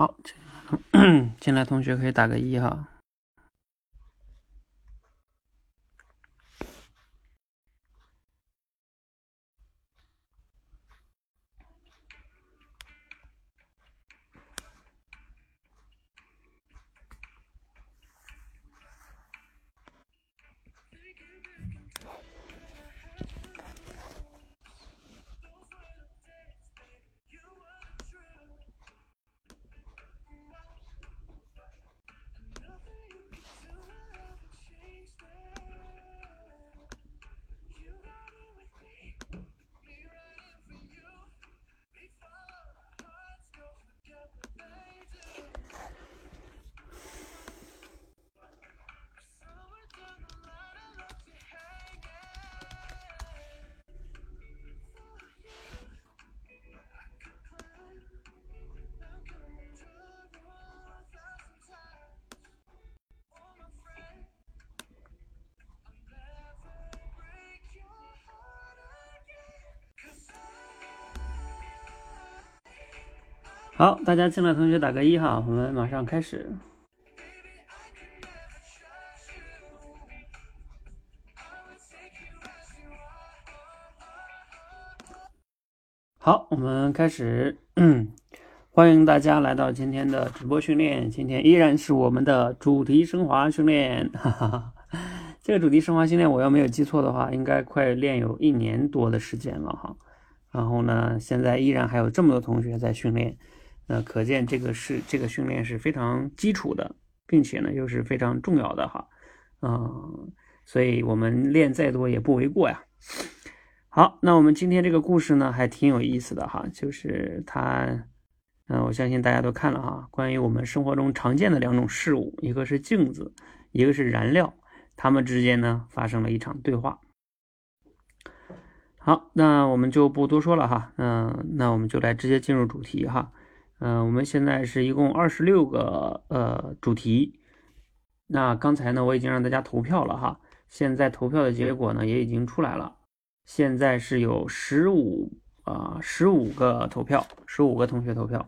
好，进来 同学可以打个一哈。好，大家进来同学打个一哈，我们马上开始。好，我们开始。欢迎大家来到今天的直播训练。今天依然是我们的主题升华训练。哈哈哈，这个主题升华训练，我要没有记错的话，应该快练有一年多的时间了哈。然后呢，现在依然还有这么多同学在训练。那可见这个是这个训练是非常基础的，并且呢又是非常重要的哈，嗯，所以我们练再多也不为过呀。好，那我们今天这个故事呢还挺有意思的哈，就是它，嗯，我相信大家都看了哈，关于我们生活中常见的两种事物，一个是镜子，一个是燃料，它们之间呢发生了一场对话。好，那我们就不多说了哈，嗯，那我们就来直接进入主题哈。嗯，我们现在是一共二十六个呃主题，那刚才呢我已经让大家投票了哈，现在投票的结果呢也已经出来了，现在是有十五啊十五个投票，十五个同学投票，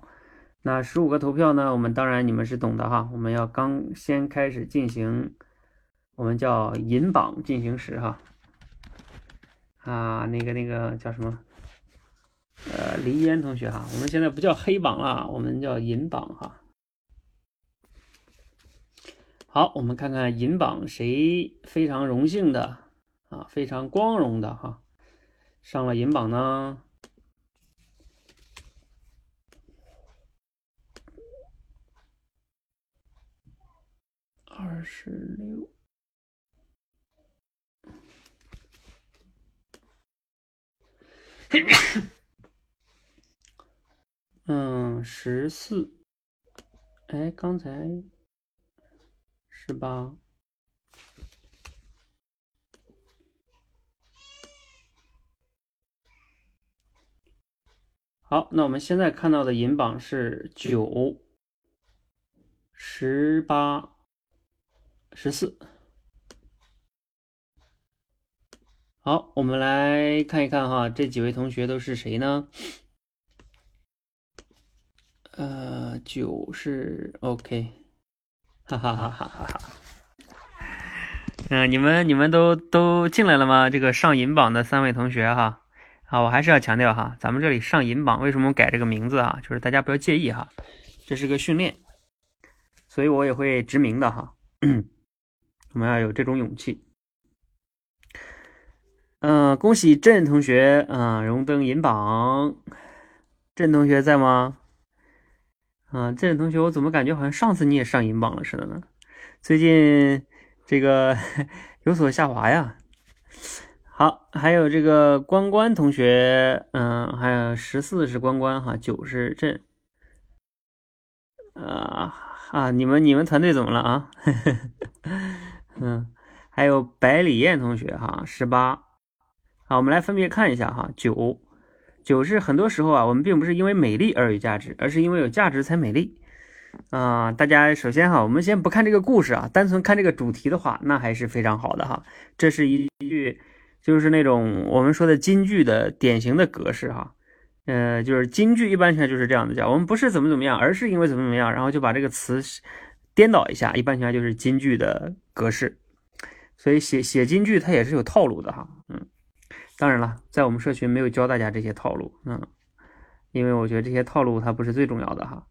那十五个投票呢，我们当然你们是懂的哈，我们要刚先开始进行，我们叫引榜进行时哈，啊那个那个叫什么？呃，林烟同学哈，我们现在不叫黑榜了，我们叫银榜哈。好，我们看看银榜谁非常荣幸的啊，非常光荣的哈，上了银榜呢？二十六。嗯，十四，哎，刚才十八，好，那我们现在看到的银榜是九、十八、十四。好，我们来看一看哈，这几位同学都是谁呢？呃，九是 OK，哈哈哈哈哈哈。嗯，你们你们都都进来了吗？这个上银榜的三位同学哈，啊，我还是要强调哈，咱们这里上银榜为什么改这个名字啊？就是大家不要介意哈，这是个训练，所以我也会直名的哈。我们要有这种勇气。嗯，恭喜郑同学，嗯，荣登银榜。郑同学在吗？啊，这位同学，我怎么感觉好像上次你也上银榜了似的呢？最近这个有所下滑呀。好，还有这个关关同学，嗯，还有十四是关关哈，九是朕。啊啊，你们你们团队怎么了啊？嗯，还有百里燕同学哈，十八。好，我们来分别看一下哈，九。九是很多时候啊，我们并不是因为美丽而有价值，而是因为有价值才美丽啊！大家首先哈，我们先不看这个故事啊，单纯看这个主题的话，那还是非常好的哈。这是一句就是那种我们说的金句的典型的格式哈。呃，就是金句一般情况下就是这样的叫，我们不是怎么怎么样，而是因为怎么怎么样，然后就把这个词颠倒一下，一般情况下就是金句的格式。所以写写金句它也是有套路的哈，嗯，当然了，在我们社群没有教大家这些套路，嗯，因为我觉得这些套路它不是最重要的哈。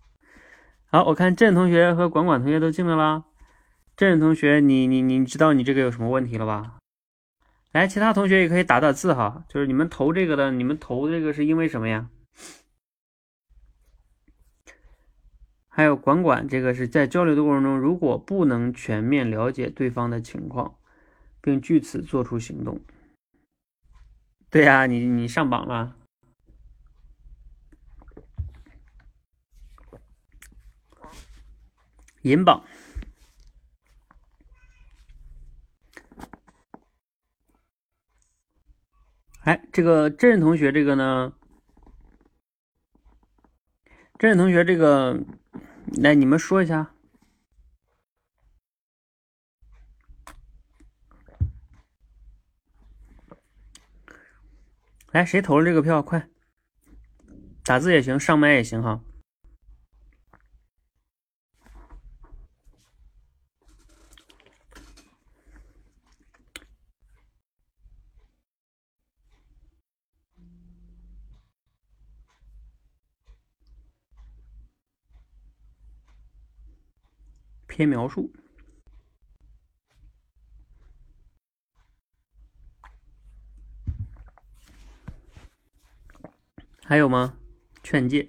好，我看郑同学和管管同学都进来了，郑同学，你你你知道你这个有什么问题了吧？来，其他同学也可以打打字哈，就是你们投这个的，你们投这个是因为什么呀？还有管管，这个是在交流的过程中，如果不能全面了解对方的情况，并据此做出行动。对呀，你你上榜了，银榜。哎，这个真人同学，这个呢？真人同学，这个，来你们说一下。来，谁投了这个票？快，打字也行，上麦也行哈。偏描述，还有吗？劝诫，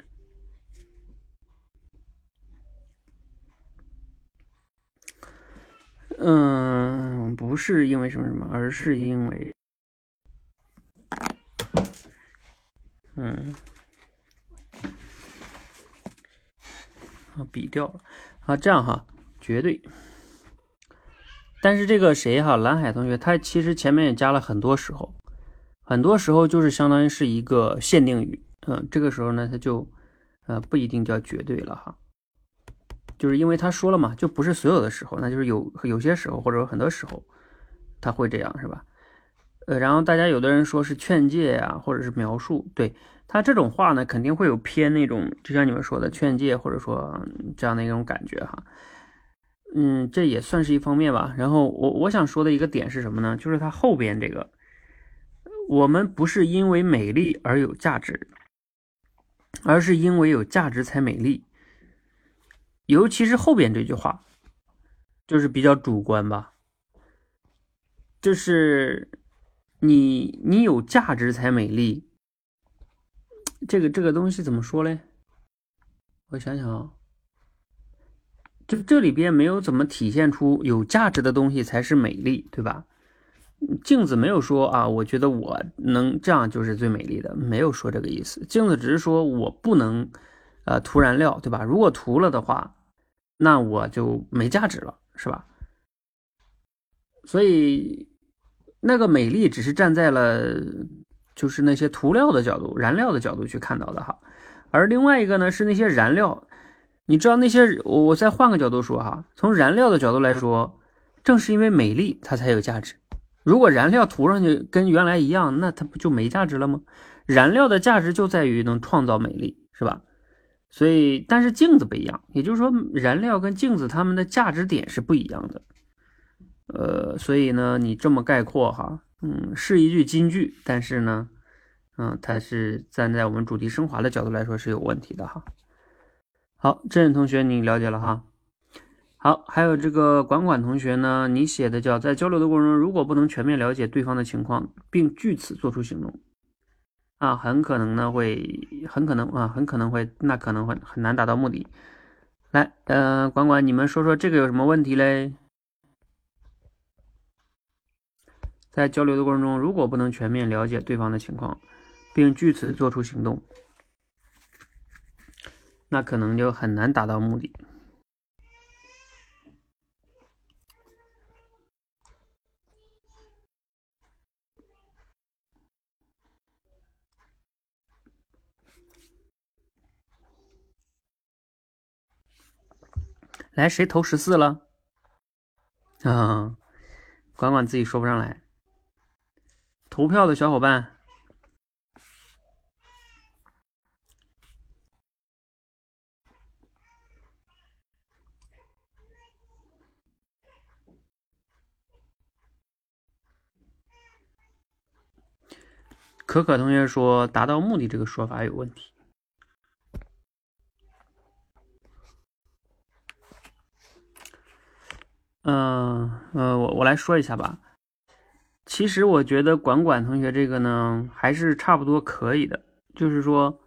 嗯，不是因为什么什么，而是因为，嗯，啊，笔掉了，啊，这样哈。绝对，但是这个谁哈，蓝海同学，他其实前面也加了很多时候，很多时候就是相当于是一个限定语，嗯，这个时候呢，他就呃不一定叫绝对了哈，就是因为他说了嘛，就不是所有的时候，那就是有有些时候或者说很多时候他会这样是吧？呃，然后大家有的人说是劝诫呀，或者是描述，对他这种话呢，肯定会有偏那种，就像你们说的劝诫，或者说这样的一种感觉哈。嗯，这也算是一方面吧。然后我我想说的一个点是什么呢？就是它后边这个，我们不是因为美丽而有价值，而是因为有价值才美丽。尤其是后边这句话，就是比较主观吧。就是你你有价值才美丽，这个这个东西怎么说嘞？我想想啊。就这里边没有怎么体现出有价值的东西才是美丽，对吧？镜子没有说啊，我觉得我能这样就是最美丽的，没有说这个意思。镜子只是说我不能呃涂燃料，对吧？如果涂了的话，那我就没价值了，是吧？所以那个美丽只是站在了就是那些涂料的角度、燃料的角度去看到的哈，而另外一个呢是那些燃料。你知道那些我我再换个角度说哈，从燃料的角度来说，正是因为美丽它才有价值。如果燃料涂上去跟原来一样，那它不就没价值了吗？燃料的价值就在于能创造美丽，是吧？所以，但是镜子不一样，也就是说，燃料跟镜子它们的价值点是不一样的。呃，所以呢，你这么概括哈，嗯，是一句金句，但是呢，嗯，它是站在我们主题升华的角度来说是有问题的哈。好，郑仁同学，你了解了哈。好，还有这个管管同学呢，你写的叫在交流的过程中，如果不能全面了解对方的情况，并据此做出行动，啊，很可能呢会，很可能啊，很可能会，那可能会很难达到目的。来，呃，管管，你们说说这个有什么问题嘞？在交流的过程中，如果不能全面了解对方的情况，并据此做出行动。那可能就很难达到目的。来谁投十四了？啊管管自己说不上来。投票的小伙伴。可可同学说达到目的这个说法有问题。嗯嗯，我我来说一下吧。其实我觉得管管同学这个呢，还是差不多可以的。就是说，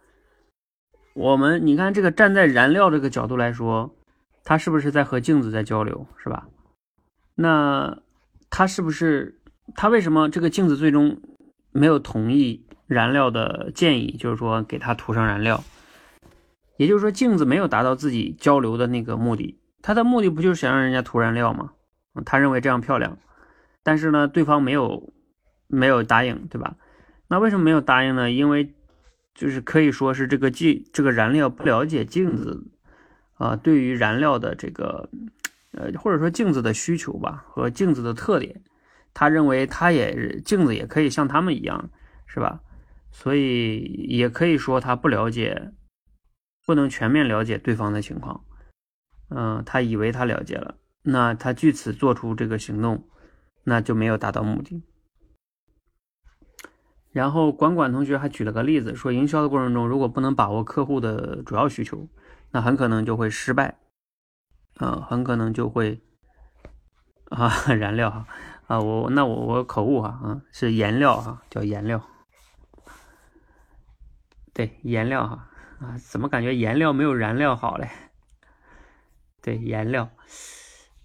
我们你看这个站在燃料这个角度来说，它是不是在和镜子在交流，是吧？那它是不是它为什么这个镜子最终没有同意燃料的建议？就是说给它涂上燃料，也就是说镜子没有达到自己交流的那个目的。他的目的不就是想让人家涂燃料吗？他认为这样漂亮，但是呢，对方没有没有答应，对吧？那为什么没有答应呢？因为就是可以说是这个镜这个燃料不了解镜子啊，对于燃料的这个呃或者说镜子的需求吧和镜子的特点，他认为他也镜子也可以像他们一样，是吧？所以也可以说他不了解，不能全面了解对方的情况。嗯，他以为他了解了，那他据此做出这个行动，那就没有达到目的。然后管管同学还举了个例子，说营销的过程中，如果不能把握客户的主要需求，那很可能就会失败，啊，很可能就会啊 燃料哈啊我那我我口误哈啊是颜料哈叫颜料，对颜料哈啊怎么感觉颜料没有燃料好嘞？对颜料，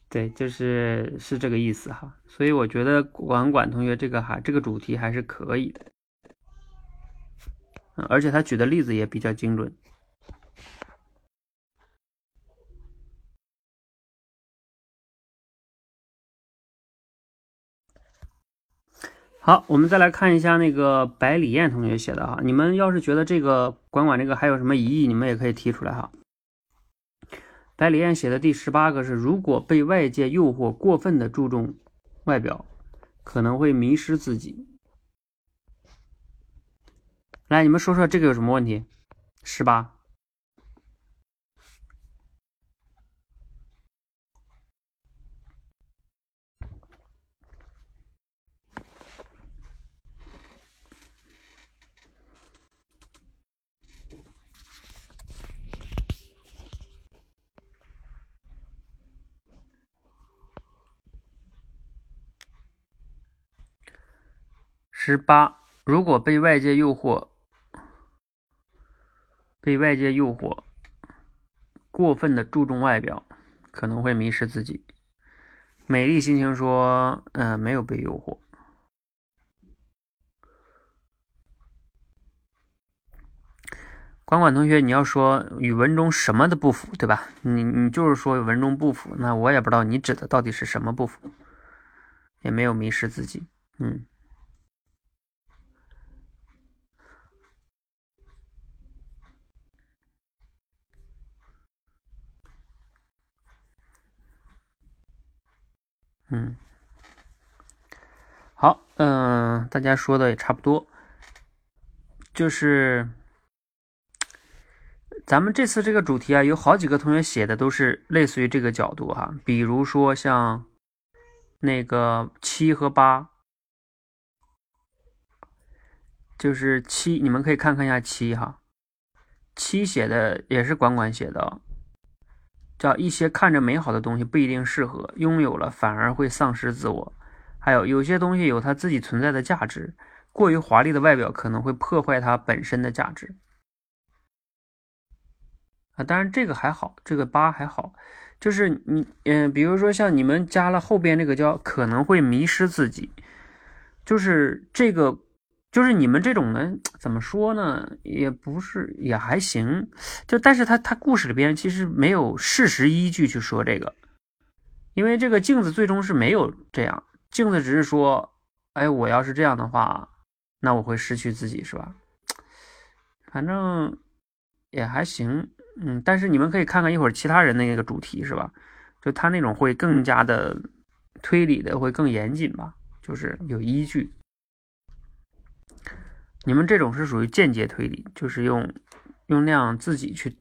对，就是是这个意思哈，所以我觉得管管同学这个哈，这个主题还是可以的，而且他举的例子也比较精准。好，我们再来看一下那个白李艳同学写的哈，你们要是觉得这个管管这个还有什么疑义，你们也可以提出来哈。白李艳写的第十八个是：如果被外界诱惑，过分的注重外表，可能会迷失自己。来，你们说说这个有什么问题？十八。十八，如果被外界诱惑，被外界诱惑，过分的注重外表，可能会迷失自己。美丽心情说：“嗯，没有被诱惑。”管管同学，你要说与文中什么的不符，对吧？你你就是说文中不符，那我也不知道你指的到底是什么不符，也没有迷失自己，嗯。嗯，好，嗯，大家说的也差不多，就是咱们这次这个主题啊，有好几个同学写的都是类似于这个角度哈，比如说像那个七和八，就是七，你们可以看看一下七哈，七写的也是管管写的。叫一些看着美好的东西不一定适合，拥有了反而会丧失自我。还有有些东西有它自己存在的价值，过于华丽的外表可能会破坏它本身的价值。啊，当然这个还好，这个八还好，就是你嗯，比如说像你们加了后边那个叫可能会迷失自己，就是这个。就是你们这种呢，怎么说呢？也不是，也还行。就但是他他故事里边其实没有事实依据去说这个，因为这个镜子最终是没有这样。镜子只是说，哎，我要是这样的话，那我会失去自己，是吧？反正也还行，嗯。但是你们可以看看一会儿其他人的那个主题，是吧？就他那种会更加的推理的，会更严谨吧，就是有依据。你们这种是属于间接推理，就是用用那样自己去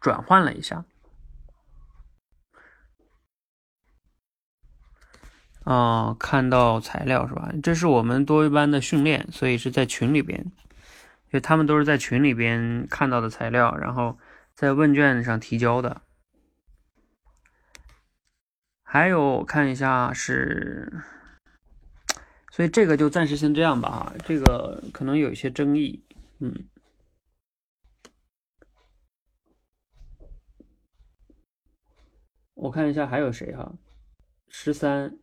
转换了一下。啊，看到材料是吧？这是我们多一班的训练，所以是在群里边，就他们都是在群里边看到的材料，然后在问卷上提交的。还有看一下是，所以这个就暂时先这样吧哈，这个可能有一些争议，嗯。我看一下还有谁哈，十三，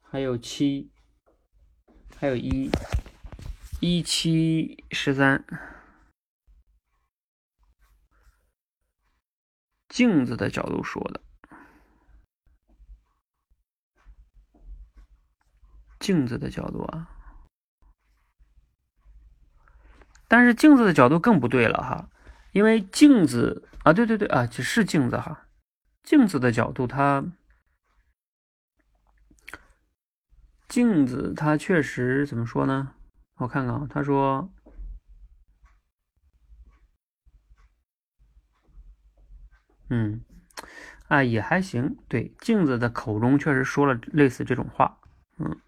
还有七，还有一，一七十三，镜子的角度说的，镜子的角度啊，但是镜子的角度更不对了哈，因为镜子啊，对对对啊，这是镜子哈。镜子的角度，它镜子它确实怎么说呢？我看看啊，他说，嗯，啊也还行，对，镜子的口中确实说了类似这种话，嗯，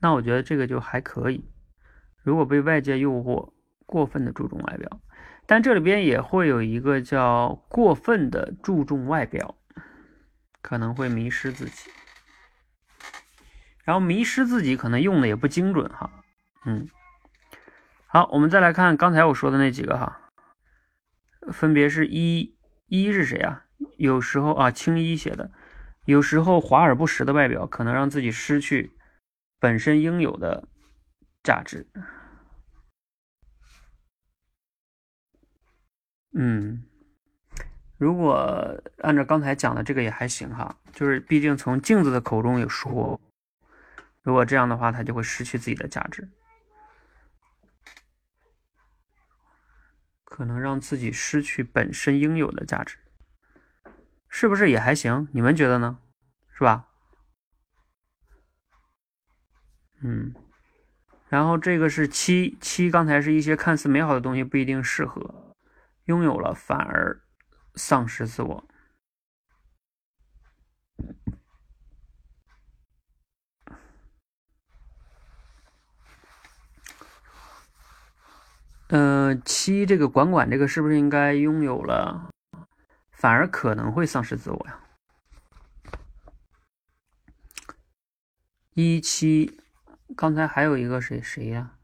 那我觉得这个就还可以。如果被外界诱惑，过分的注重外表。但这里边也会有一个叫过分的注重外表，可能会迷失自己，然后迷失自己可能用的也不精准哈，嗯，好，我们再来看刚才我说的那几个哈，分别是一一是谁啊？有时候啊，青衣写的，有时候华而不实的外表可能让自己失去本身应有的价值。嗯，如果按照刚才讲的这个也还行哈，就是毕竟从镜子的口中有说，如果这样的话，他就会失去自己的价值，可能让自己失去本身应有的价值，是不是也还行？你们觉得呢？是吧？嗯，然后这个是七七，刚才是一些看似美好的东西不一定适合。拥有了反而丧失自我。嗯，七这个管管这个是不是应该拥有了，反而可能会丧失自我呀？一七，刚才还有一个谁谁呀？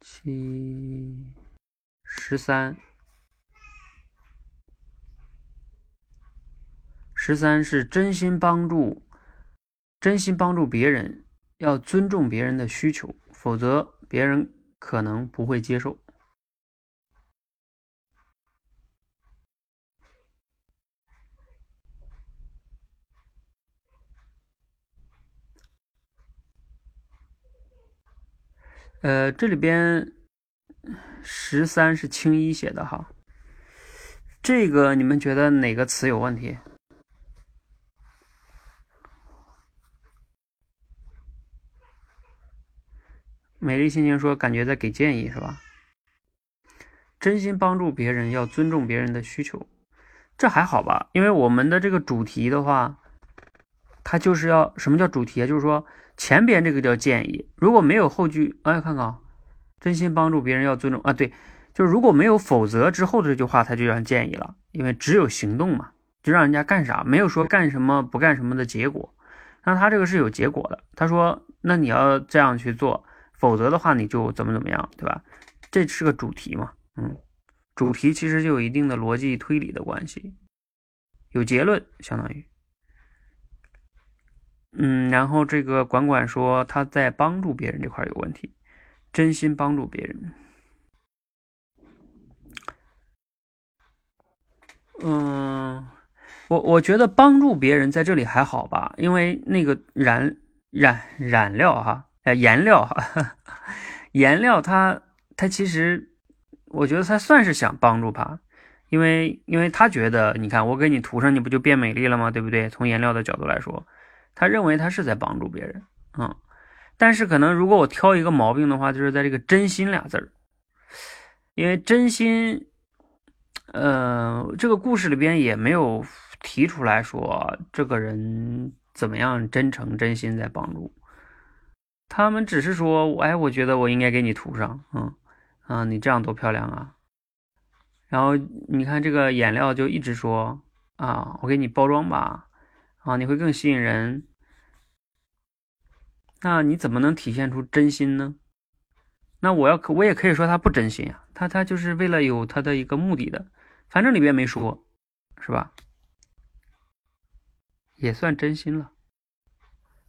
七。十三，十三是真心帮助，真心帮助别人，要尊重别人的需求，否则别人可能不会接受。呃，这里边。十三是青衣写的哈，这个你们觉得哪个词有问题？美丽心情说感觉在给建议是吧？真心帮助别人要尊重别人的需求，这还好吧？因为我们的这个主题的话，它就是要什么叫主题啊？就是说前边这个叫建议，如果没有后句，哎，看看啊。真心帮助别人要尊重啊，对，就是如果没有否则之后的这句话，它就让建议了，因为只有行动嘛，就让人家干啥，没有说干什么不干什么的结果。那他这个是有结果的，他说那你要这样去做，否则的话你就怎么怎么样，对吧？这是个主题嘛，嗯，主题其实就有一定的逻辑推理的关系，有结论相当于，嗯，然后这个管管说他在帮助别人这块有问题。真心帮助别人，嗯，我我觉得帮助别人在这里还好吧，因为那个染染染料哈，哎颜料哈，颜料它它其实，我觉得他算是想帮助他，因为因为他觉得，你看我给你涂上，你不就变美丽了吗？对不对？从颜料的角度来说，他认为他是在帮助别人，嗯。但是可能如果我挑一个毛病的话，就是在这个“真心”俩字儿，因为真心，呃，这个故事里边也没有提出来说这个人怎么样真诚真心在帮助。他们只是说，哎，我觉得我应该给你涂上，嗯，啊，你这样多漂亮啊。然后你看这个颜料就一直说，啊，我给你包装吧，啊，你会更吸引人。那你怎么能体现出真心呢？那我要可我也可以说他不真心啊，他他就是为了有他的一个目的的，反正里边没说，是吧？也算真心了，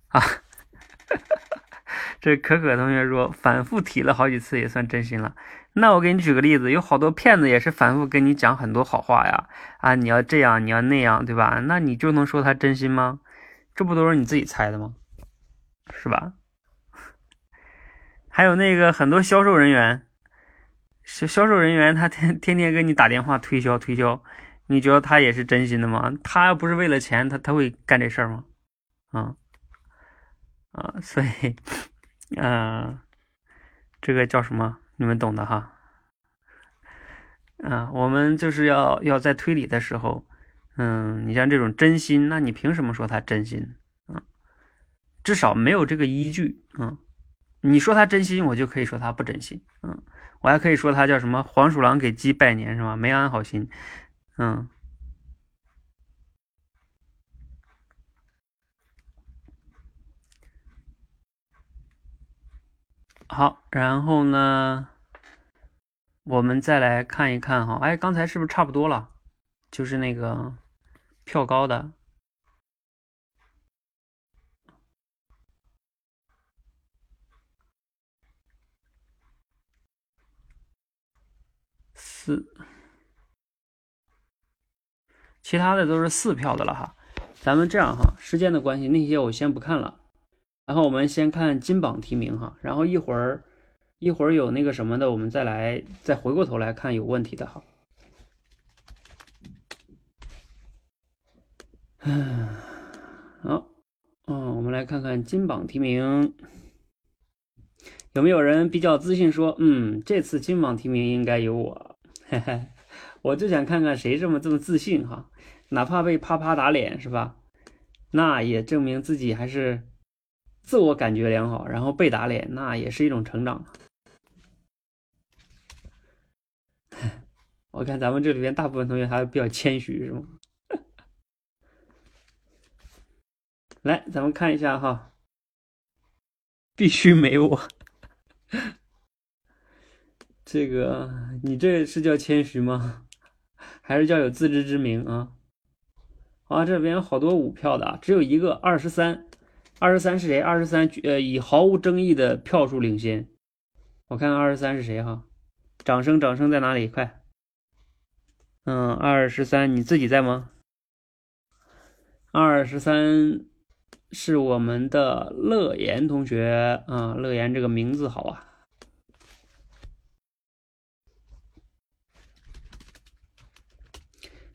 啊。这可可同学说，反复提了好几次也算真心了。那我给你举个例子，有好多骗子也是反复跟你讲很多好话呀，啊，你要这样，你要那样，对吧？那你就能说他真心吗？这不都是你自己猜的吗？是吧？还有那个很多销售人员，销销售人员他天天天跟你打电话推销推销，你觉得他也是真心的吗？他不是为了钱，他他会干这事儿吗？啊啊，所以。嗯，这个叫什么？你们懂的哈。啊，我们就是要要在推理的时候，嗯，你像这种真心，那你凭什么说他真心？嗯，至少没有这个依据。嗯，你说他真心，我就可以说他不真心。嗯，我还可以说他叫什么黄鼠狼给鸡拜年是吧？没安好心。嗯。好，然后呢，我们再来看一看哈，哎，刚才是不是差不多了？就是那个票高的四，其他的都是四票的了哈。咱们这样哈，时间的关系，那些我先不看了。然后我们先看金榜题名哈，然后一会儿一会儿有那个什么的，我们再来再回过头来看有问题的哈。嗯，好，嗯，我们来看看金榜题名，有没有人比较自信说，嗯，这次金榜题名应该有我，嘿嘿，我就想看看谁这么这么自信哈，哪怕被啪啪打脸是吧？那也证明自己还是。自我感觉良好，然后被打脸，那也是一种成长。我看咱们这里边大部分同学还比较谦虚，是吗？来，咱们看一下哈，必须没我。这个你这是叫谦虚吗？还是叫有自知之明啊？啊，这边有好多五票的，只有一个二十三。二十三是谁？二十三，呃，以毫无争议的票数领先。我看看二十三是谁哈？掌声，掌声在哪里？快！嗯，二十三，你自己在吗？二十三是我们的乐言同学啊，乐言这个名字好啊。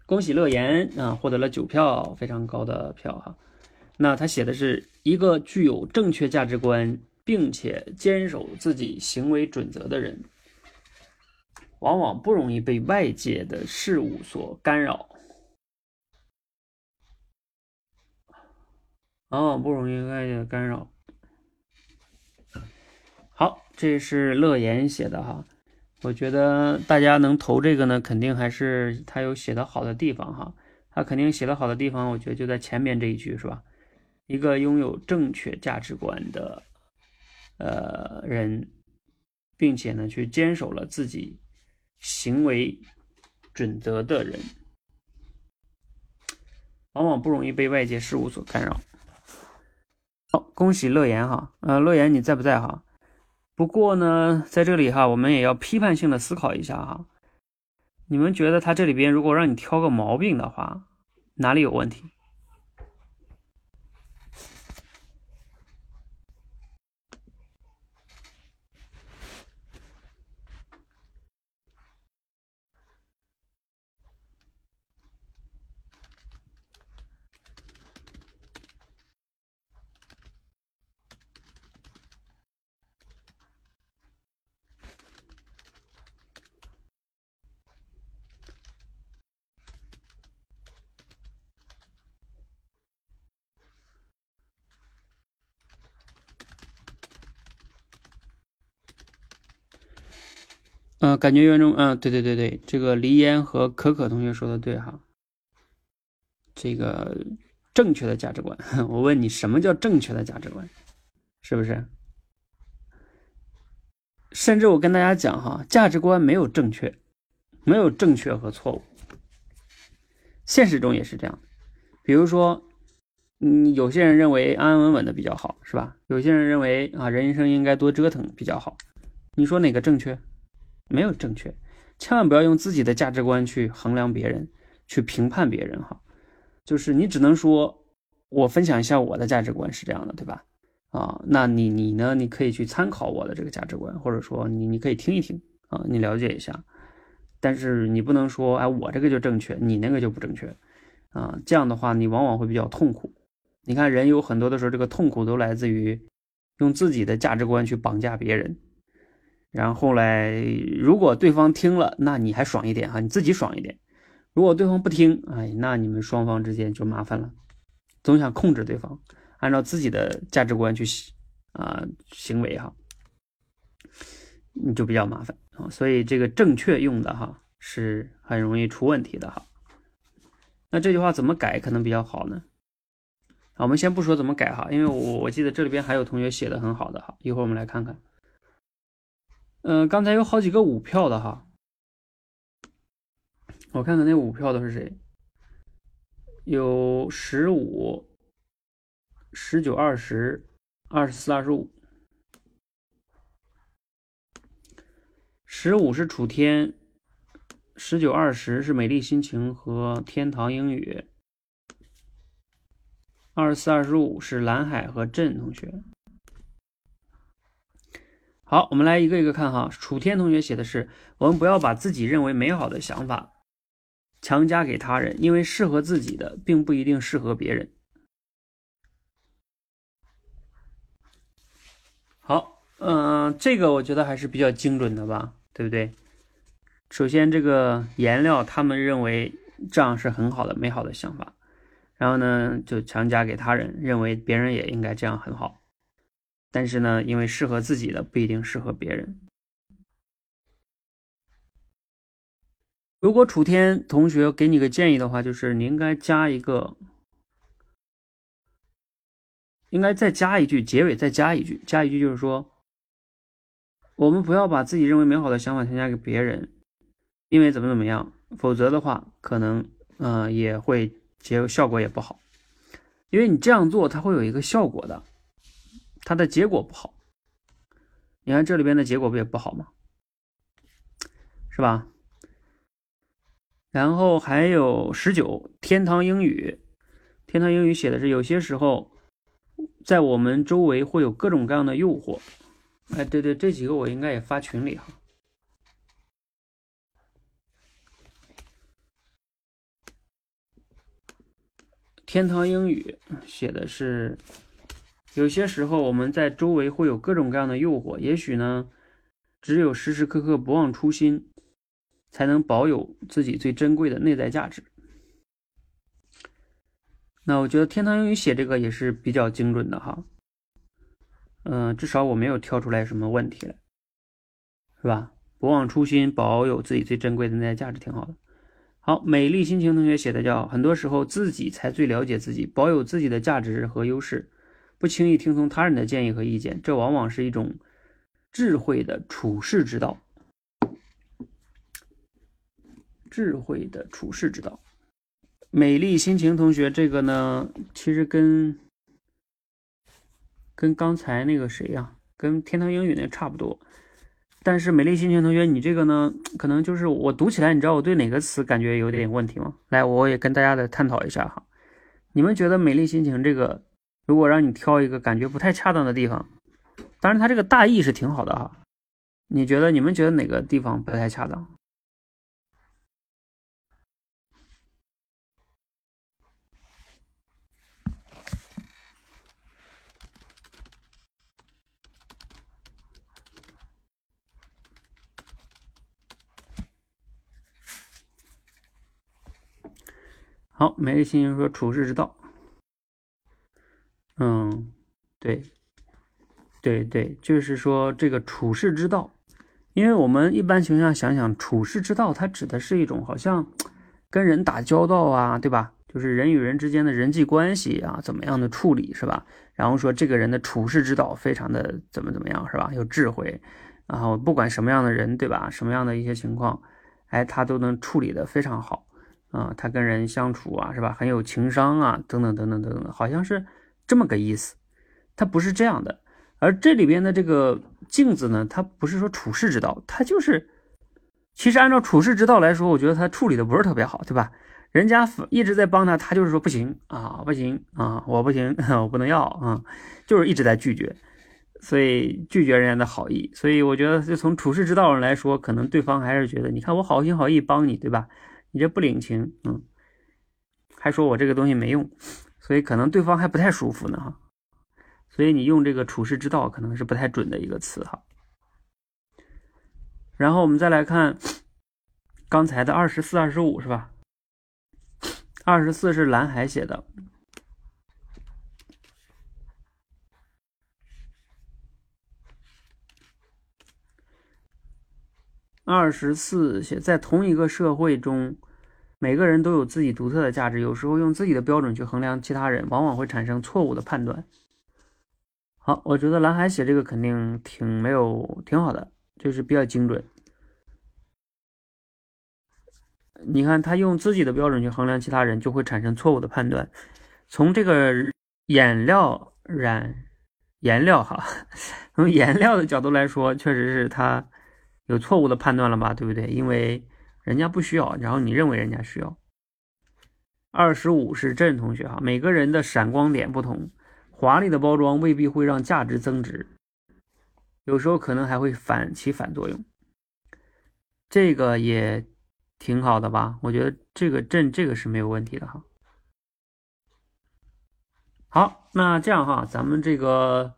恭喜乐言啊，获得了九票，非常高的票哈。那他写的是一个具有正确价值观，并且坚守自己行为准则的人，往往不容易被外界的事物所干扰。往哦，不容易外界干扰。好，这是乐言写的哈，我觉得大家能投这个呢，肯定还是他有写的好的地方哈。他肯定写的好的地方，我觉得就在前面这一句，是吧？一个拥有正确价值观的呃人，并且呢，去坚守了自己行为准则的人，往往不容易被外界事物所干扰。好，恭喜乐言哈，呃，乐言你在不在哈？不过呢，在这里哈，我们也要批判性的思考一下哈。你们觉得他这里边如果让你挑个毛病的话，哪里有问题？嗯，感觉有种，嗯，对对对对，这个黎烟和可可同学说的对哈。这个正确的价值观，我问你，什么叫正确的价值观？是不是？甚至我跟大家讲哈，价值观没有正确，没有正确和错误。现实中也是这样，比如说，嗯，有些人认为安安稳稳的比较好，是吧？有些人认为啊，人生应该多折腾比较好。你说哪个正确？没有正确，千万不要用自己的价值观去衡量别人，去评判别人哈。就是你只能说，我分享一下我的价值观是这样的，对吧？啊，那你你呢？你可以去参考我的这个价值观，或者说你你可以听一听啊，你了解一下。但是你不能说，哎，我这个就正确，你那个就不正确啊。这样的话，你往往会比较痛苦。你看，人有很多的时候，这个痛苦都来自于用自己的价值观去绑架别人。然后来，如果对方听了，那你还爽一点哈，你自己爽一点。如果对方不听，哎，那你们双方之间就麻烦了，总想控制对方，按照自己的价值观去啊行为哈，你就比较麻烦。所以这个正确用的哈是很容易出问题的哈。那这句话怎么改可能比较好呢？我们先不说怎么改哈，因为我我记得这里边还有同学写的很好的哈，一会儿我们来看看。嗯，刚才有好几个五票的哈，我看看那五票的是谁？有十五、十九、二十、二十四、二十五。十五是楚天，十九、二十是美丽心情和天堂英语，二十四、二十五是蓝海和郑同学。好，我们来一个一个看哈。楚天同学写的是：我们不要把自己认为美好的想法强加给他人，因为适合自己的并不一定适合别人。好，嗯，这个我觉得还是比较精准的吧，对不对？首先，这个颜料他们认为这样是很好的、美好的想法，然后呢，就强加给他人，认为别人也应该这样很好。但是呢，因为适合自己的不一定适合别人。如果楚天同学给你个建议的话，就是你应该加一个，应该再加一句，结尾再加一句，加一句就是说，我们不要把自己认为美好的想法强加给别人，因为怎么怎么样，否则的话，可能嗯也会结效果也不好，因为你这样做，它会有一个效果的。它的结果不好，你看这里边的结果不也不好吗？是吧？然后还有十九天堂英语，天堂英语写的是有些时候，在我们周围会有各种各样的诱惑。哎，对对，这几个我应该也发群里哈。天堂英语写的是。有些时候，我们在周围会有各种各样的诱惑，也许呢，只有时时刻刻不忘初心，才能保有自己最珍贵的内在价值。那我觉得天堂英语写这个也是比较精准的哈，嗯，至少我没有挑出来什么问题来，是吧？不忘初心，保有自己最珍贵的内在价值，挺好的。好，美丽心情同学写的叫，很多时候自己才最了解自己，保有自己的价值和优势。不轻易听从他人的建议和意见，这往往是一种智慧的处世之道。智慧的处世之道。美丽心情同学，这个呢，其实跟跟刚才那个谁呀，跟天堂英语那差不多。但是美丽心情同学，你这个呢，可能就是我读起来，你知道我对哪个词感觉有点问题吗？来，我也跟大家来探讨一下哈。你们觉得美丽心情这个？如果让你挑一个感觉不太恰当的地方，当然它这个大意是挺好的哈。你觉得你们觉得哪个地方不太恰当？好，美丽心情说处世之道。嗯，对，对对，就是说这个处世之道，因为我们一般情况下想想，处世之道，它指的是一种好像跟人打交道啊，对吧？就是人与人之间的人际关系啊，怎么样的处理是吧？然后说这个人的处世之道非常的怎么怎么样是吧？有智慧，然后不管什么样的人对吧？什么样的一些情况，哎，他都能处理的非常好啊。他跟人相处啊是吧？很有情商啊，等等等等等等，好像是这么个意思。他不是这样的。而这里边的这个镜子呢，它不是说处世之道，它就是，其实按照处世之道来说，我觉得他处理的不是特别好，对吧？人家一直在帮他，他就是说不行啊，不行啊，我不行，我不能要啊，就是一直在拒绝，所以拒绝人家的好意。所以我觉得，就从处世之道上来说，可能对方还是觉得，你看我好心好意帮你，对吧？你这不领情，嗯，还说我这个东西没用，所以可能对方还不太舒服呢，哈。所以你用这个处世之道可能是不太准的一个词，哈。然后我们再来看刚才的二十四、二十五，是吧？二十四是蓝海写的，二十四写在同一个社会中，每个人都有自己独特的价值，有时候用自己的标准去衡量其他人，往往会产生错误的判断。好，我觉得蓝海写这个肯定挺没有挺好的，就是比较精准。你看，他用自己的标准去衡量其他人，就会产生错误的判断。从这个颜料染颜料哈，从颜料的角度来说，确实是他有错误的判断了吧，对不对？因为人家不需要，然后你认为人家需要。二十五是郑同学哈，每个人的闪光点不同，华丽的包装未必会让价值增值，有时候可能还会反起反作用。这个也。挺好的吧？我觉得这个阵这个是没有问题的哈。好，那这样哈，咱们这个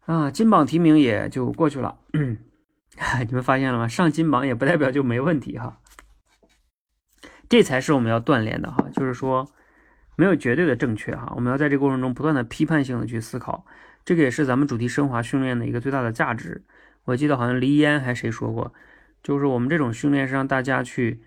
啊金榜题名也就过去了。你们发现了吗？上金榜也不代表就没问题哈。这才是我们要锻炼的哈，就是说没有绝对的正确哈，我们要在这个过程中不断的批判性的去思考，这个也是咱们主题升华训练的一个最大的价值。我记得好像黎烟还谁说过。就是我们这种训练是让大家去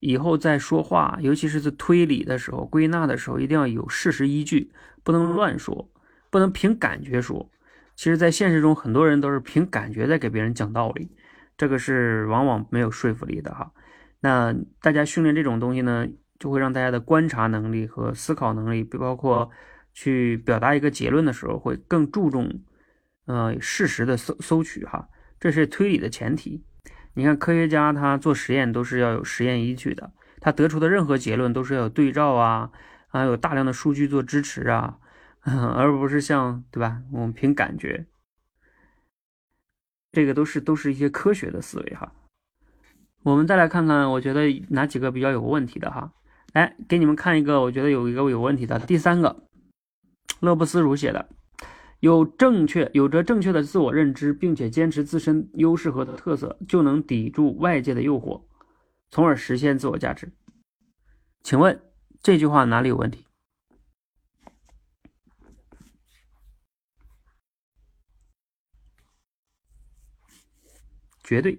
以后在说话，尤其是在推理的时候、归纳的时候，一定要有事实依据，不能乱说，不能凭感觉说。其实，在现实中，很多人都是凭感觉在给别人讲道理，这个是往往没有说服力的哈。那大家训练这种东西呢，就会让大家的观察能力和思考能力，包括去表达一个结论的时候，会更注重呃事实的搜搜取哈，这是推理的前提。你看，科学家他做实验都是要有实验依据的，他得出的任何结论都是要有对照啊，还有大量的数据做支持啊，而不是像对吧？我们凭感觉，这个都是都是一些科学的思维哈。我们再来看看，我觉得哪几个比较有问题的哈？来给你们看一个，我觉得有一个有问题的，第三个，乐不思蜀写的。有正确有着正确的自我认知，并且坚持自身优势和特色，就能抵住外界的诱惑，从而实现自我价值。请问这句话哪里有问题？绝对。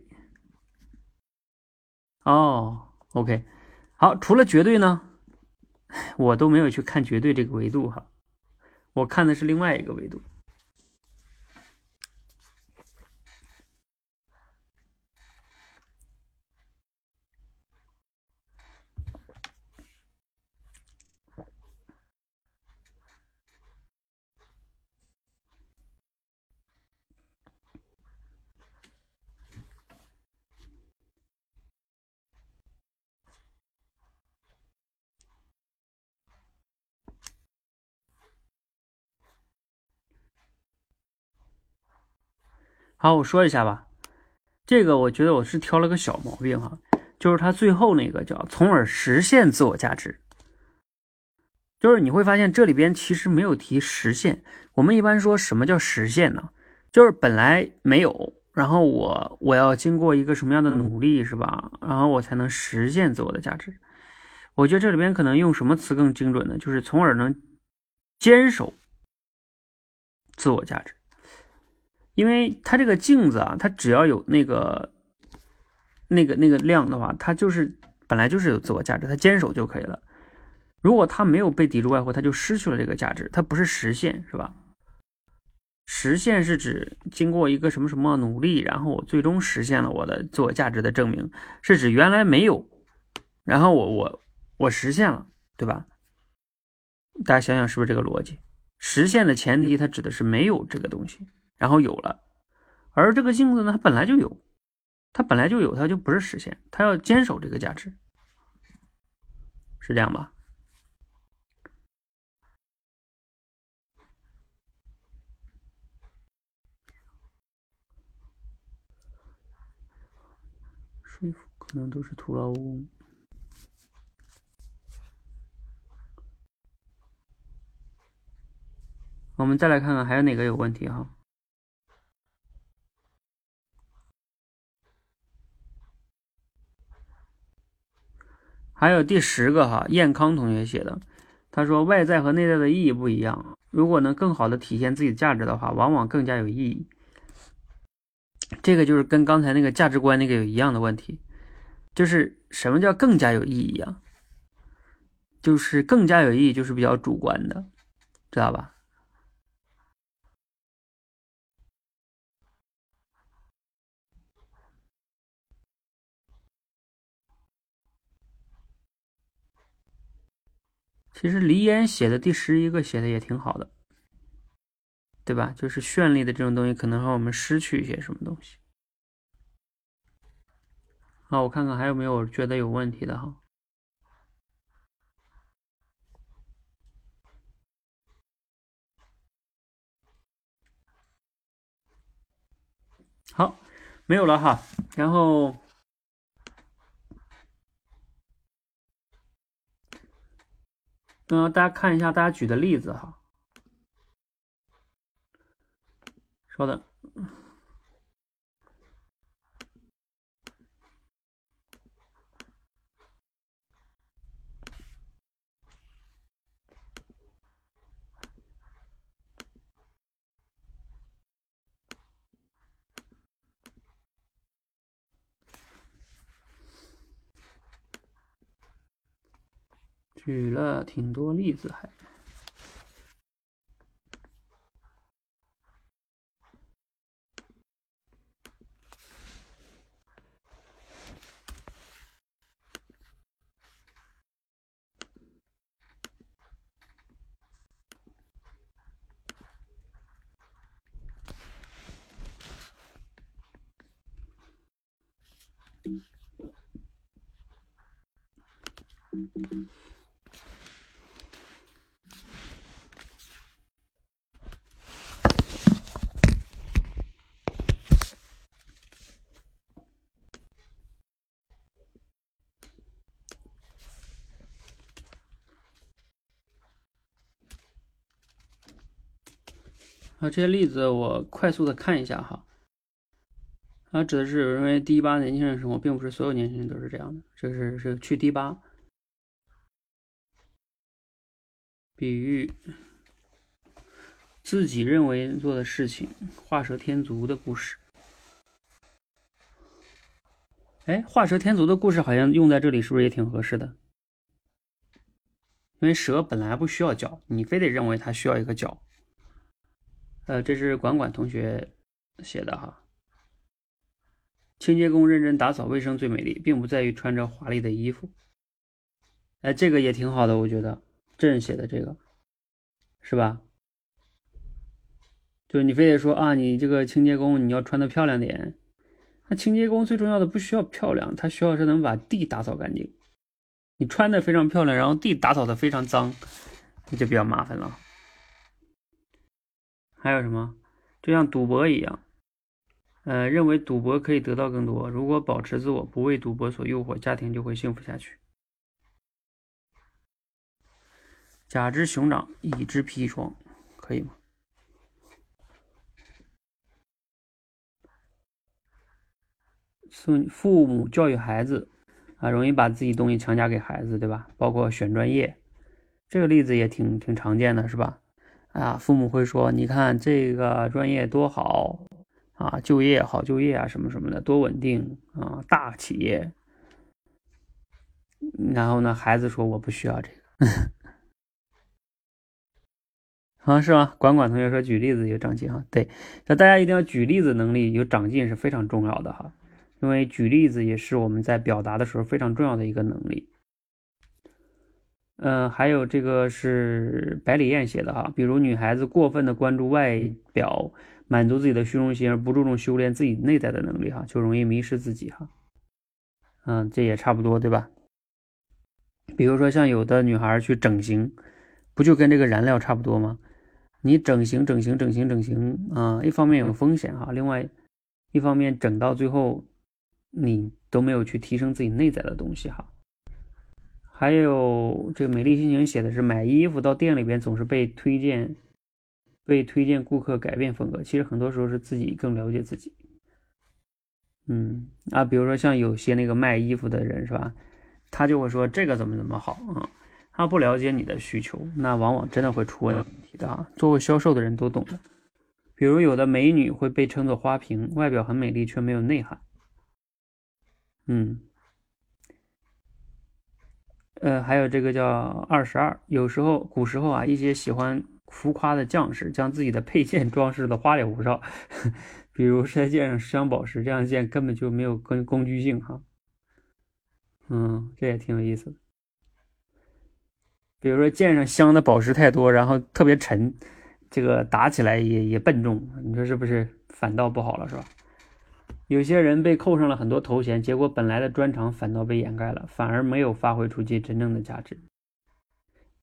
哦，OK，好，除了绝对呢，我都没有去看绝对这个维度哈，我看的是另外一个维度。好，我说一下吧。这个我觉得我是挑了个小毛病哈，就是他最后那个叫从而实现自我价值，就是你会发现这里边其实没有提实现。我们一般说什么叫实现呢？就是本来没有，然后我我要经过一个什么样的努力是吧？然后我才能实现自我的价值。我觉得这里边可能用什么词更精准呢？就是从而能坚守自我价值。因为它这个镜子啊，它只要有那个那个那个量的话，它就是本来就是有自我价值，它坚守就可以了。如果它没有被抵住外货，它就失去了这个价值，它不是实现，是吧？实现是指经过一个什么什么努力，然后我最终实现了我的自我价值的证明，是指原来没有，然后我我我实现了，对吧？大家想想是不是这个逻辑？实现的前提，它指的是没有这个东西，然后有了，而这个镜子呢，它本来就有，它本来就有，它就不是实现，它要坚守这个价值，是这样吧？说服可能都是徒劳无功。我们再来看看还有哪个有问题哈？还有第十个哈，燕康同学写的，他说外在和内在的意义不一样，如果能更好的体现自己的价值的话，往往更加有意义。这个就是跟刚才那个价值观那个有一样的问题，就是什么叫更加有意义啊？就是更加有意义，就是比较主观的，知道吧？其实黎岩写的第十一个写的也挺好的，对吧？就是绚丽的这种东西，可能让我们失去一些什么东西。好，我看看还有没有觉得有问题的哈。好，没有了哈。然后。嗯，大家看一下大家举的例子哈。稍等。举了挺多例子，还。啊，这些例子我快速的看一下哈。啊指的是认为第八年轻人生活，并不是所有年轻人都是这样的。这是是去第八，比喻自己认为做的事情，画蛇添足的故事。哎，画蛇添足的故事好像用在这里是不是也挺合适的？因为蛇本来不需要脚，你非得认为它需要一个脚。呃，这是管管同学写的哈。清洁工认真打扫卫生最美丽，并不在于穿着华丽的衣服。哎，这个也挺好的，我觉得朕写的这个，是吧？就你非得说啊，你这个清洁工你要穿的漂亮点。那清洁工最重要的不需要漂亮，他需要是能把地打扫干净。你穿的非常漂亮，然后地打扫的非常脏，那就比较麻烦了。还有什么？就像赌博一样，呃，认为赌博可以得到更多。如果保持自我，不为赌博所诱惑，家庭就会幸福下去。甲之熊掌，乙之砒霜，可以吗？父父母教育孩子啊，容易把自己东西强加给孩子，对吧？包括选专业，这个例子也挺挺常见的，是吧？啊，父母会说：“你看这个专业多好，啊，就业好就业啊，什么什么的，多稳定啊，大企业。然后呢，孩子说我不需要这个，啊，是吗？管管同学说举例子有长进哈，对，那大家一定要举例子能力有长进是非常重要的哈，因为举例子也是我们在表达的时候非常重要的一个能力。嗯，还有这个是百里燕写的哈，比如女孩子过分的关注外表，满足自己的虚荣心，而不注重修炼自己内在的能力哈，就容易迷失自己哈。嗯，这也差不多对吧？比如说像有的女孩去整形，不就跟这个燃料差不多吗？你整形、整形、整形、整形啊，一方面有风险哈，另外一方面整到最后，你都没有去提升自己内在的东西哈。还有这个美丽心情写的是买衣服到店里边总是被推荐，被推荐顾客改变风格，其实很多时候是自己更了解自己。嗯啊，比如说像有些那个卖衣服的人是吧，他就会说这个怎么怎么好啊，他不了解你的需求，那往往真的会出问题的啊。做过销售的人都懂的。比如有的美女会被称作花瓶，外表很美丽却没有内涵。嗯。呃，还有这个叫二十二。有时候，古时候啊，一些喜欢浮夸的将士，将自己的佩剑装饰的花里胡哨，比如在剑上镶宝石，这样的剑根本就没有工工具性哈。嗯，这也挺有意思的。比如说剑上镶的宝石太多，然后特别沉，这个打起来也也笨重，你说是不是？反倒不好了，是吧？有些人被扣上了很多头衔，结果本来的专长反倒被掩盖了，反而没有发挥出其真正的价值。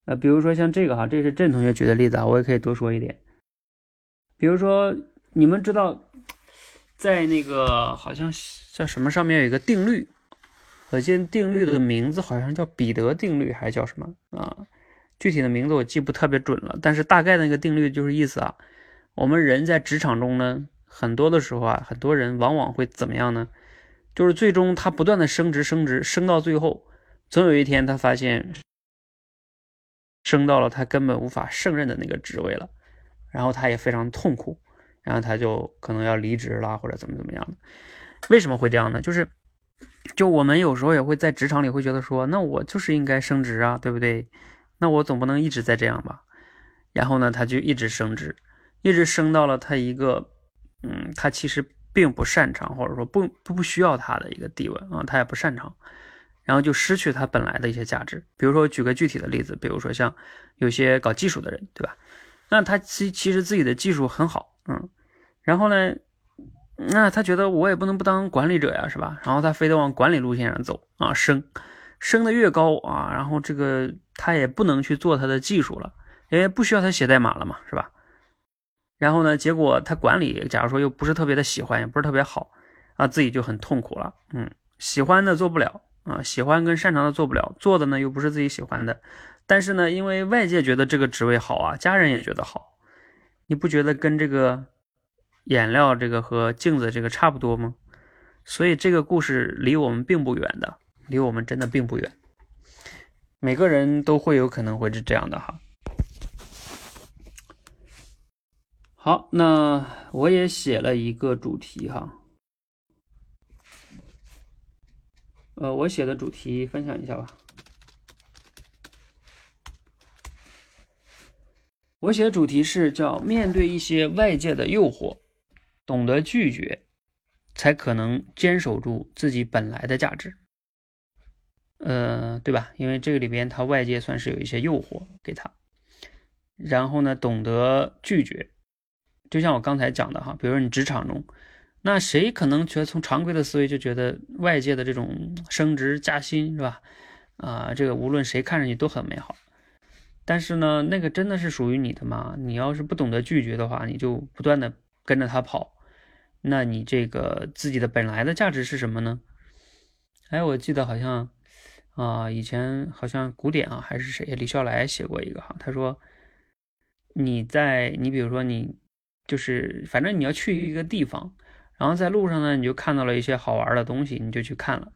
呃，比如说像这个哈，这是郑同学举的例子啊，我也可以多说一点。比如说，你们知道，在那个好像叫什么上面有一个定律，可见定律的名字好像叫彼得定律还是叫什么啊？具体的名字我记不特别准了，但是大概那个定律就是意思啊，我们人在职场中呢。很多的时候啊，很多人往往会怎么样呢？就是最终他不断的升职升职，升到最后，总有一天他发现升到了他根本无法胜任的那个职位了，然后他也非常痛苦，然后他就可能要离职啦，或者怎么怎么样的。为什么会这样呢？就是，就我们有时候也会在职场里会觉得说，那我就是应该升职啊，对不对？那我总不能一直在这样吧？然后呢，他就一直升职，一直升到了他一个。嗯，他其实并不擅长，或者说不不不需要他的一个地位啊，他也不擅长，然后就失去他本来的一些价值。比如说，举个具体的例子，比如说像有些搞技术的人，对吧？那他其其实自己的技术很好，嗯，然后呢，那他觉得我也不能不当管理者呀，是吧？然后他非得往管理路线上走啊，升升的越高啊，然后这个他也不能去做他的技术了，因为不需要他写代码了嘛，是吧？然后呢？结果他管理，假如说又不是特别的喜欢，也不是特别好，啊，自己就很痛苦了。嗯，喜欢的做不了啊，喜欢跟擅长的做不了，做的呢又不是自己喜欢的。但是呢，因为外界觉得这个职位好啊，家人也觉得好，你不觉得跟这个颜料这个和镜子这个差不多吗？所以这个故事离我们并不远的，离我们真的并不远。每个人都会有可能会是这样的哈。好，那我也写了一个主题哈，呃，我写的主题分享一下吧。我写的主题是叫面对一些外界的诱惑，懂得拒绝，才可能坚守住自己本来的价值。呃，对吧？因为这个里边，它外界算是有一些诱惑给他，然后呢，懂得拒绝。就像我刚才讲的哈，比如说你职场中，那谁可能觉得从常规的思维就觉得外界的这种升职加薪是吧？啊，这个无论谁看上去都很美好，但是呢，那个真的是属于你的吗？你要是不懂得拒绝的话，你就不断的跟着他跑，那你这个自己的本来的价值是什么呢？哎，我记得好像啊，以前好像古典啊还是谁，李笑来写过一个哈，他说你在你比如说你。就是反正你要去一个地方，然后在路上呢，你就看到了一些好玩的东西，你就去看了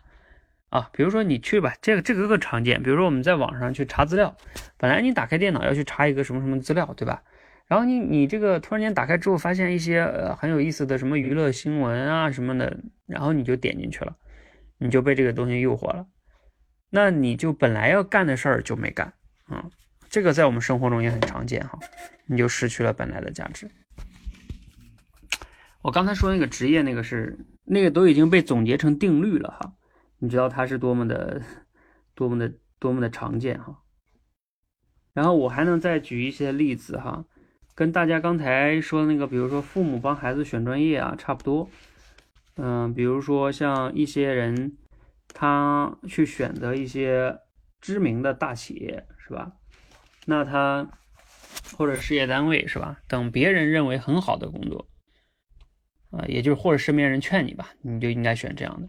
啊。比如说你去吧，这个这个更常见。比如说我们在网上去查资料，本来你打开电脑要去查一个什么什么资料，对吧？然后你你这个突然间打开之后，发现一些呃很有意思的什么娱乐新闻啊什么的，然后你就点进去了，你就被这个东西诱惑了，那你就本来要干的事儿就没干，嗯，这个在我们生活中也很常见哈，你就失去了本来的价值。我刚才说那个职业，那个是那个都已经被总结成定律了哈，你知道它是多么的多么的多么的常见哈。然后我还能再举一些例子哈，跟大家刚才说的那个，比如说父母帮孩子选专业啊，差不多。嗯，比如说像一些人，他去选择一些知名的大企业，是吧？那他或者事业单位，是吧？等别人认为很好的工作。啊，也就是或者身边人劝你吧，你就应该选这样的。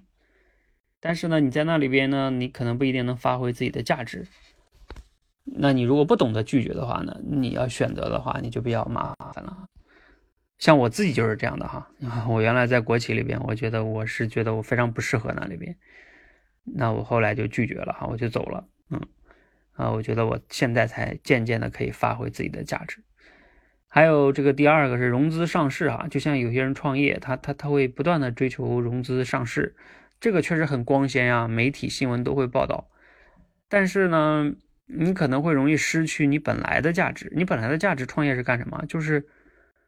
但是呢，你在那里边呢，你可能不一定能发挥自己的价值。那你如果不懂得拒绝的话呢，你要选择的话，你就比较麻烦了。像我自己就是这样的哈，我原来在国企里边，我觉得我是觉得我非常不适合那里边，那我后来就拒绝了哈，我就走了。嗯，啊，我觉得我现在才渐渐的可以发挥自己的价值。还有这个第二个是融资上市哈，就像有些人创业，他他他会不断的追求融资上市，这个确实很光鲜呀，媒体新闻都会报道。但是呢，你可能会容易失去你本来的价值。你本来的价值创业是干什么？就是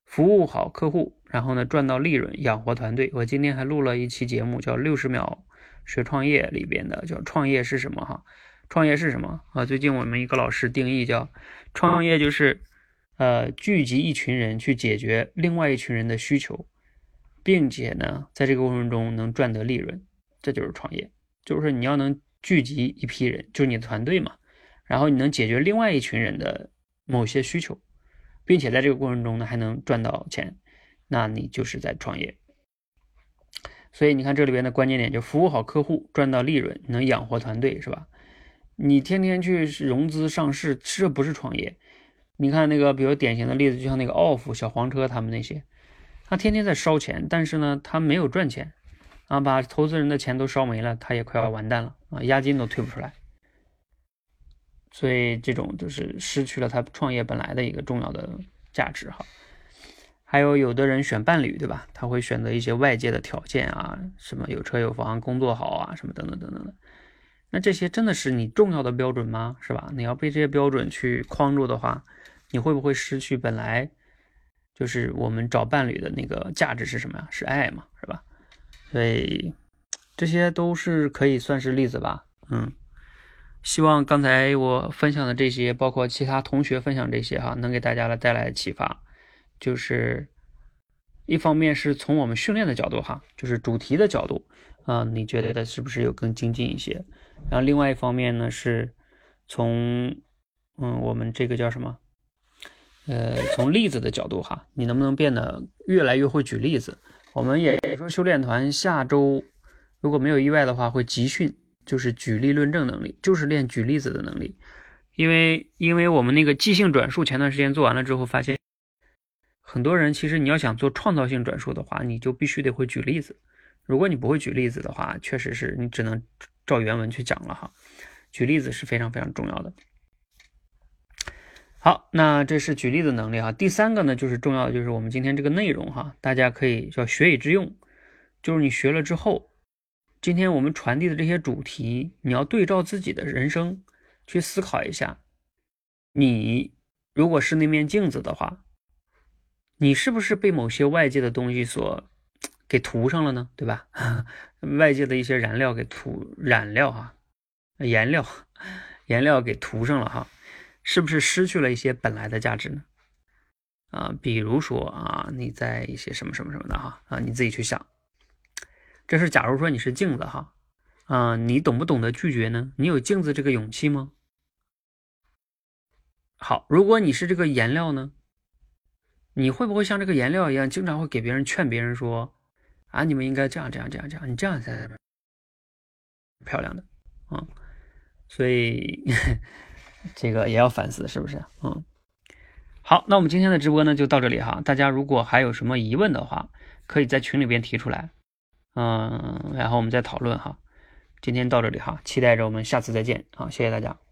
服务好客户，然后呢赚到利润，养活团队。我今天还录了一期节目，叫《六十秒学创业》里边的，叫创业是什么哈？创业是什么啊？最近我们一个老师定义叫创业就是。呃，聚集一群人去解决另外一群人的需求，并且呢，在这个过程中能赚得利润，这就是创业。就是，你要能聚集一批人，就是你的团队嘛，然后你能解决另外一群人的某些需求，并且在这个过程中呢，还能赚到钱，那你就是在创业。所以你看这里边的关键点，就服务好客户，赚到利润，能养活团队，是吧？你天天去融资上市，这不是创业。你看那个，比如典型的例子，就像那个 off 小黄车他们那些，他天天在烧钱，但是呢，他没有赚钱，啊，把投资人的钱都烧没了，他也快要完蛋了啊，押金都退不出来，所以这种就是失去了他创业本来的一个重要的价值哈。还有有的人选伴侣，对吧？他会选择一些外界的条件啊，什么有车有房、工作好啊，什么等等等等的。那这些真的是你重要的标准吗？是吧？你要被这些标准去框住的话，你会不会失去本来就是我们找伴侣的那个价值是什么呀？是爱嘛，是吧？所以这些都是可以算是例子吧。嗯，希望刚才我分享的这些，包括其他同学分享这些哈，能给大家来带来启发。就是一方面是从我们训练的角度哈，就是主题的角度啊，你觉得的是不是有更精进一些？然后另外一方面呢，是从嗯我们这个叫什么？呃，从例子的角度哈，你能不能变得越来越会举例子？我们也说修炼团下周如果没有意外的话，会集训，就是举例论证能力，就是练举例子的能力。因为因为我们那个即兴转述前段时间做完了之后，发现很多人其实你要想做创造性转述的话，你就必须得会举例子。如果你不会举例子的话，确实是你只能。照原文去讲了哈，举例子是非常非常重要的。好，那这是举例的能力哈。第三个呢，就是重要的，就是我们今天这个内容哈，大家可以叫学以致用，就是你学了之后，今天我们传递的这些主题，你要对照自己的人生去思考一下，你如果是那面镜子的话，你是不是被某些外界的东西所？给涂上了呢，对吧？外界的一些燃料给涂染料哈，颜料 颜料给涂上了哈，是不是失去了一些本来的价值呢？啊，比如说啊，你在一些什么什么什么的哈啊，你自己去想。这是假如说你是镜子哈啊，你懂不懂得拒绝呢？你有镜子这个勇气吗？好，如果你是这个颜料呢，你会不会像这个颜料一样，经常会给别人劝别人说？啊，你们应该这样这样这样这样，你这样才漂亮的啊！所以这个也要反思，是不是？嗯，好，那我们今天的直播呢就到这里哈。大家如果还有什么疑问的话，可以在群里边提出来，嗯，然后我们再讨论哈。今天到这里哈，期待着我们下次再见啊！谢谢大家。